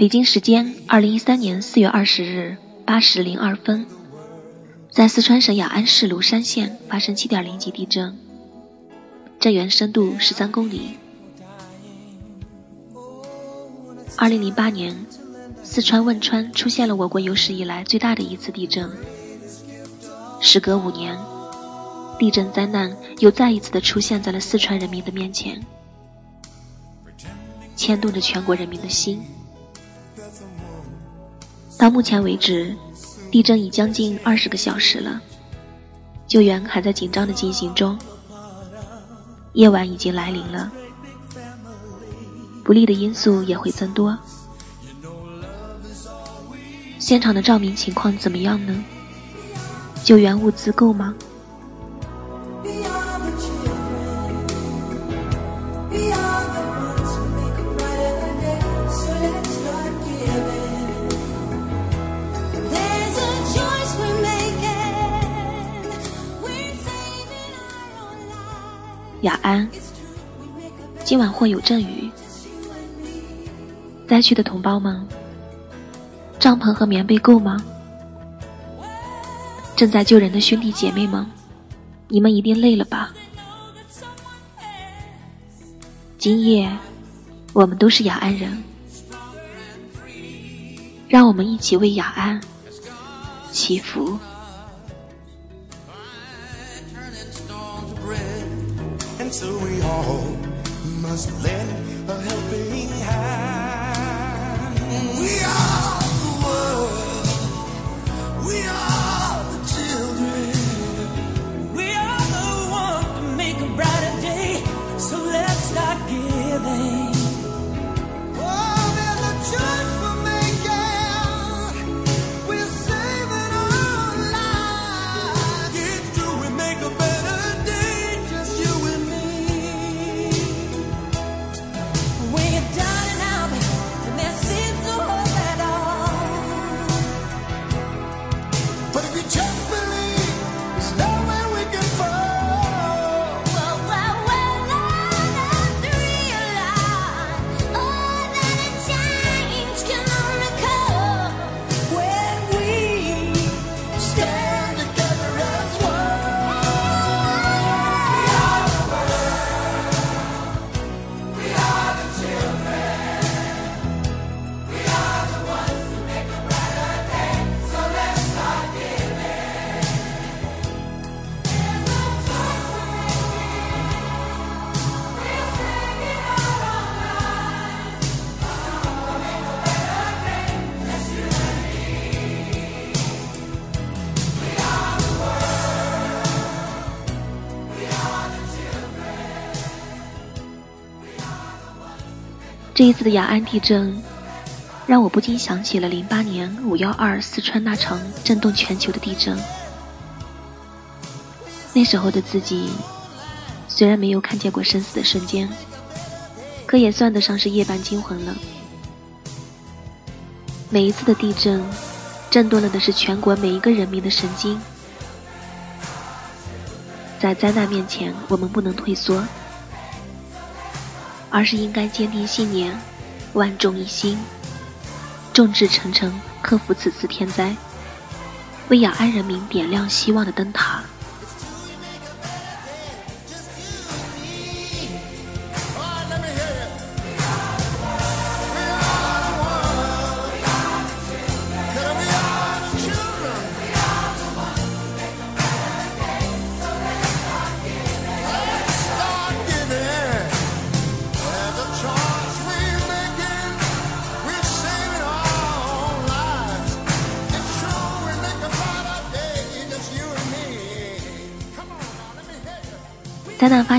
北京时间二零一三年四月二十日八时零二分，在四川省雅安市芦山县发生七点零级地震，震源深度十三公里。二零零八年，四川汶川出现了我国有史以来最大的一次地震。时隔五年，地震灾难又再一次的出现在了四川人民的面前，牵动着全国人民的心。到目前为止，地震已将近二十个小时了，救援还在紧张的进行中。夜晚已经来临了。不利的因素也会增多。现场的照明情况怎么样呢？救援物资够吗？雅安，今晚或有阵雨。灾区的同胞们，帐篷和棉被够吗？正在救人的兄弟姐妹们，你们一定累了吧？今夜，我们都是雅安人，让我们一起为雅安祈福。so we all must lend a helping 这一次的雅安地震，让我不禁想起了零八年五幺二四川那场震动全球的地震。那时候的自己，虽然没有看见过生死的瞬间，可也算得上是夜半惊魂了。每一次的地震，震动了的是全国每一个人民的神经。在灾难面前，我们不能退缩。而是应该坚定信念，万众一心，众志成城，克服此次天灾，为雅安人民点亮希望的灯塔。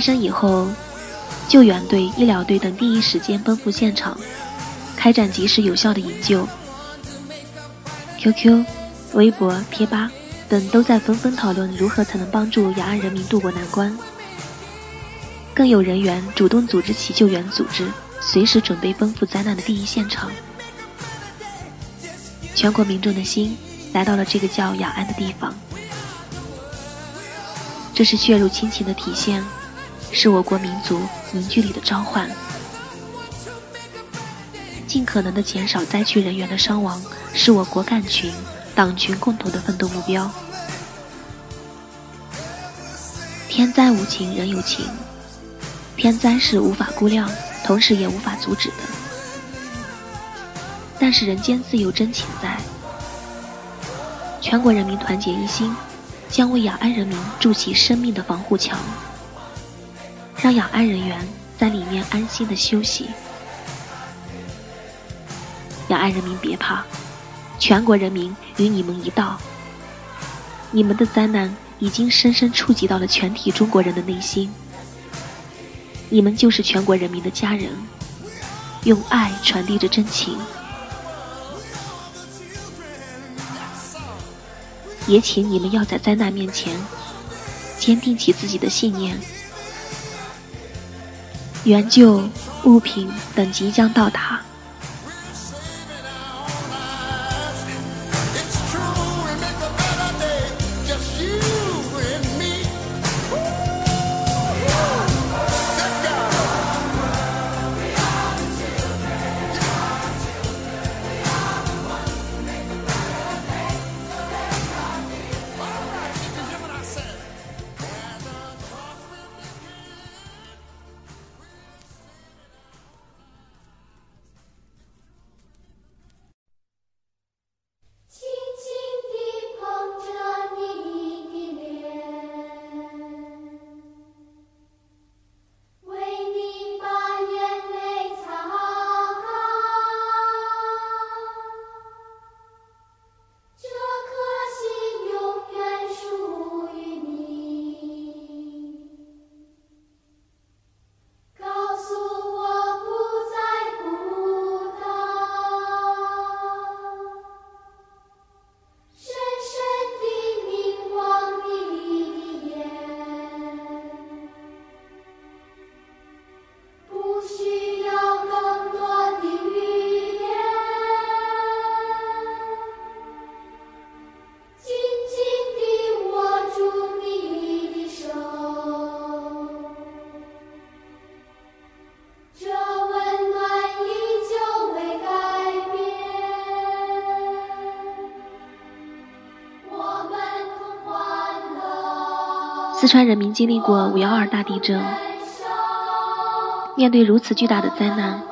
生以后，救援队、医疗队等第一时间奔赴现场，开展及时有效的营救。QQ、微博、贴吧等都在纷纷讨论如何才能帮助雅安人民渡过难关。更有人员主动组织起救援组织，随时准备奔赴灾难的第一现场。全国民众的心来到了这个叫雅安的地方。这是血肉亲情的体现，是我国民族凝聚力的召唤。尽可能的减少灾区人员的伤亡，是我国干群、党群共同的奋斗目标。天灾无情人有情，天灾是无法估量，同时也无法阻止的。但是人间自有真情在，全国人民团结一心，将为雅安人民筑起生命的防护墙，让雅安人员在里面安心的休息。雅安人民别怕，全国人民与你们一道。你们的灾难已经深深触及到了全体中国人的内心。你们就是全国人民的家人，用爱传递着真情。也请你们要在灾难面前坚定起自己的信念。援救物品等即将到达。四川人民经历过五幺二大地震，面对如此巨大的灾难，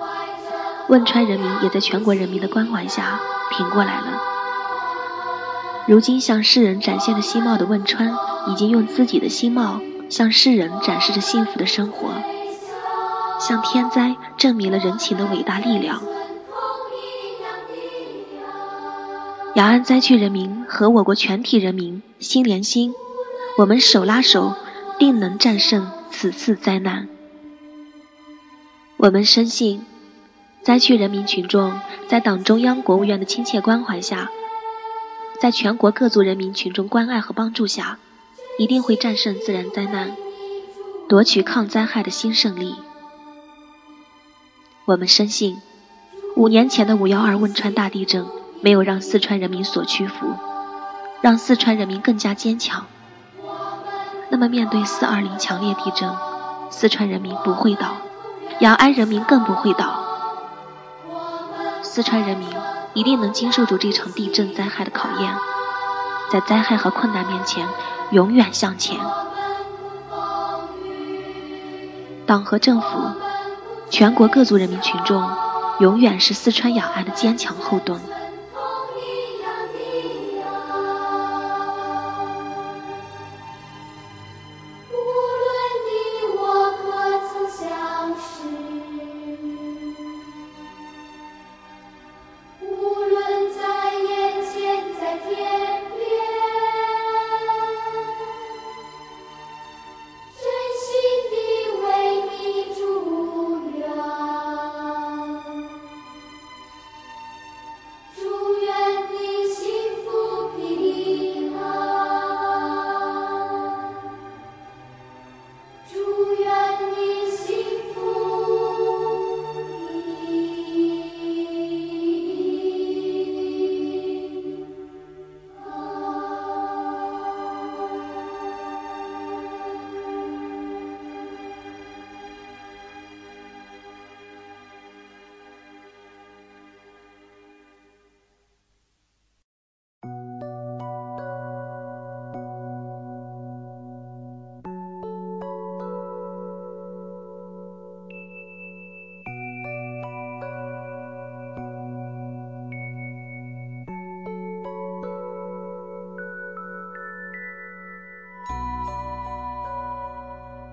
汶川人民也在全国人民的关怀下挺过来了。如今向世人展现了新貌的汶川，已经用自己的新貌向世人展示着幸福的生活，向天灾证明了人情的伟大力量。雅安灾区人民和我国全体人民心连心。我们手拉手，定能战胜此次灾难。我们深信，灾区人民群众在党中央、国务院的亲切关怀下，在全国各族人民群众关爱和帮助下，一定会战胜自然灾难，夺取抗灾害的新胜利。我们深信，五年前的五幺二汶川大地震没有让四川人民所屈服，让四川人民更加坚强。那么，面对四二零强烈地震，四川人民不会倒，雅安人民更不会倒。四川人民一定能经受住这场地震灾害的考验，在灾害和困难面前永远向前。党和政府、全国各族人民群众，永远是四川雅安的坚强后盾。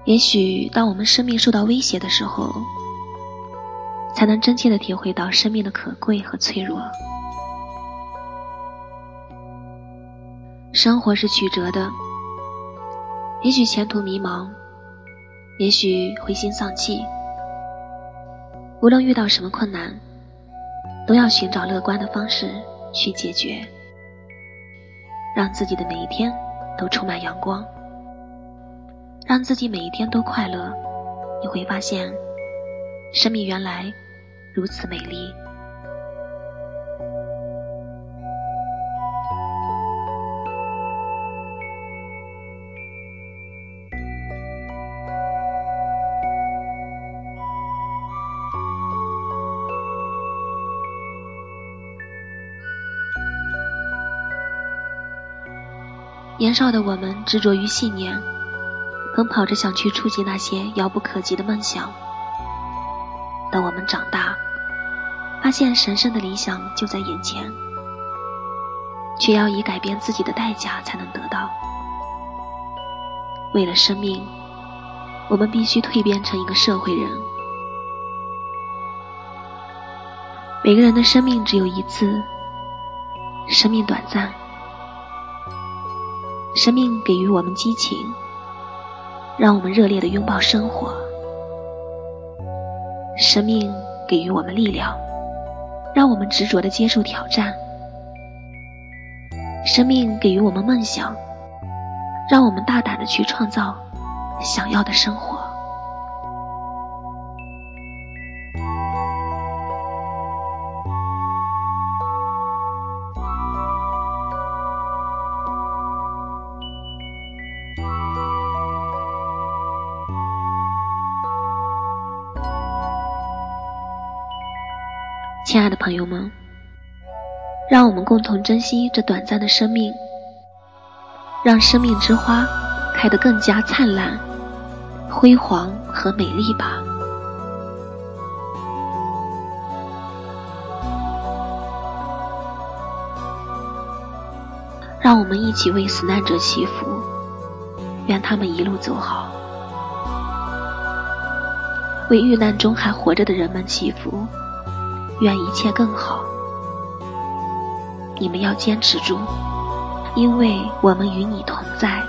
也许当我们生命受到威胁的时候，才能真切的体会到生命的可贵和脆弱。生活是曲折的，也许前途迷茫，也许灰心丧气。无论遇到什么困难，都要寻找乐观的方式去解决，让自己的每一天都充满阳光，让自己每一天都快乐。你会发现，生命原来如此美丽。年少的我们执着于信念，奔跑着想去触及那些遥不可及的梦想。等我们长大，发现神圣的理想就在眼前，却要以改变自己的代价才能得到。为了生命，我们必须蜕变成一个社会人。每个人的生命只有一次，生命短暂。生命给予我们激情，让我们热烈的拥抱生活；生命给予我们力量，让我们执着的接受挑战；生命给予我们梦想，让我们大胆的去创造想要的生活。亲爱的朋友们，让我们共同珍惜这短暂的生命，让生命之花开得更加灿烂、辉煌和美丽吧！让我们一起为死难者祈福，愿他们一路走好；为遇难中还活着的人们祈福。愿一切更好，你们要坚持住，因为我们与你同在。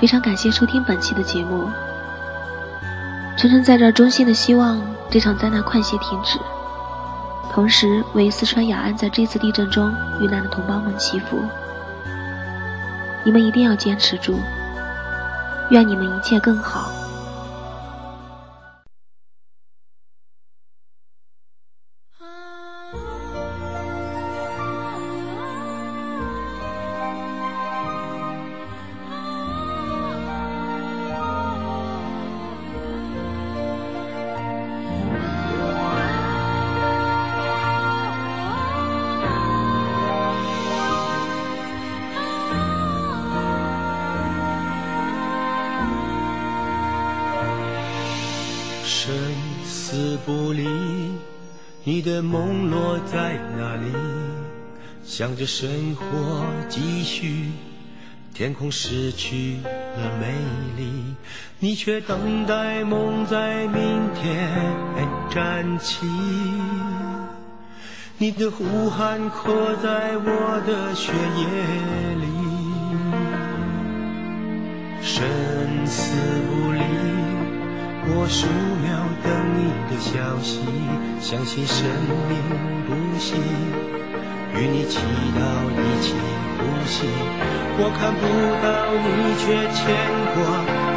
非常感谢收听本期的节目。晨晨在这衷心的希望这场灾难快些停止，同时为四川雅安在这次地震中遇难的同胞们祈福。你们一定要坚持住，愿你们一切更好。想着生活继续，天空失去了美丽，你却等待梦在明天站起。你的呼喊刻在我的血液里，生死不离，我数秒等你的消息，相信生命不息，与你祈祷一起呼吸。我看不到你，却牵挂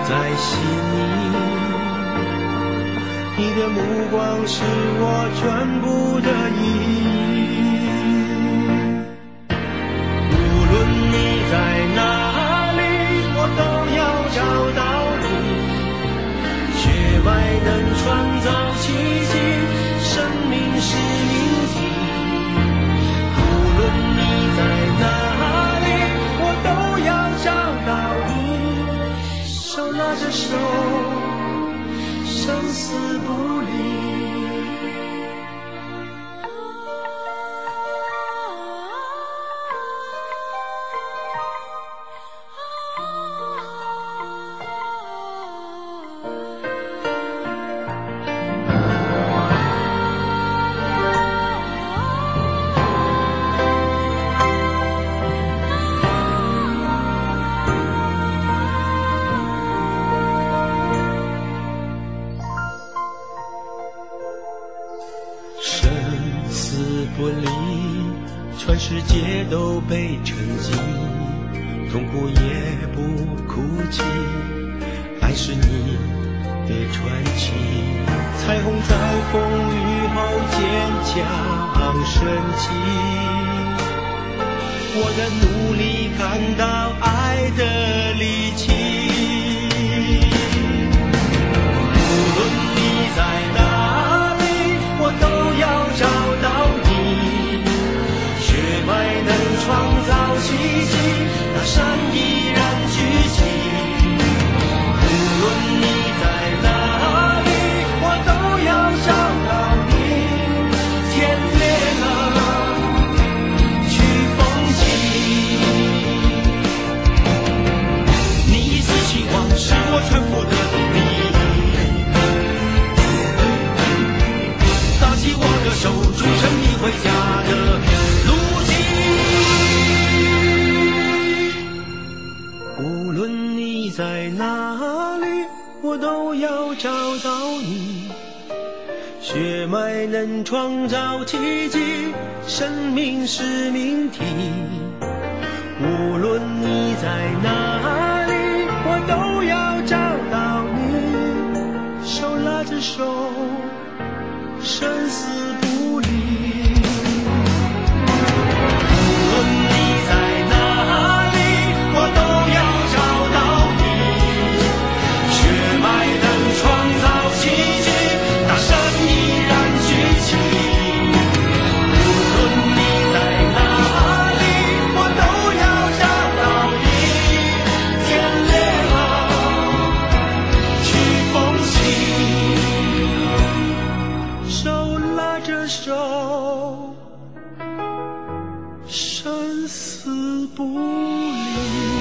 在心里。你的目光是我全部的意义。无论你在哪里，我都要找到你。血脉能创造奇迹，生命是手。彩虹在风雨后坚强升起，我的努力感到爱的力气。无论你在哪里，我都要找到你。血脉能。创造奇迹，那山依能创造奇迹，生命是命题。无论你在哪里，我都要找到你。手拉着手，生死不离。不理